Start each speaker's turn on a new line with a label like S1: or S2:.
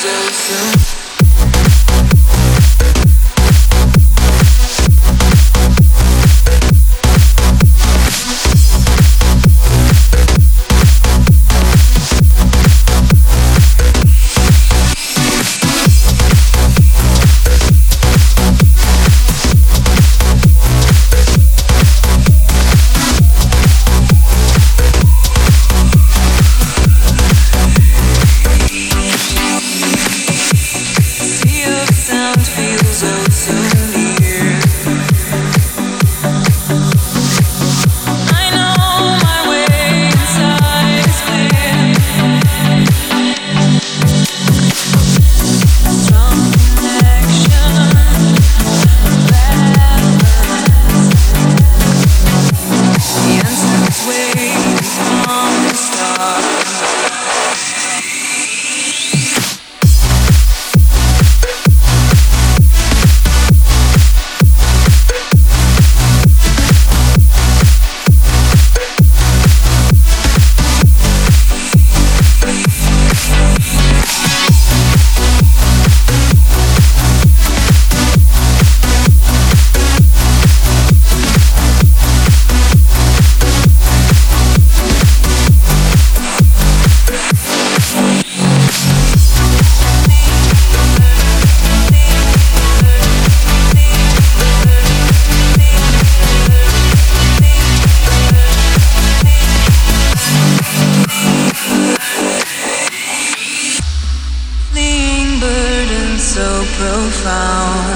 S1: so soon profound.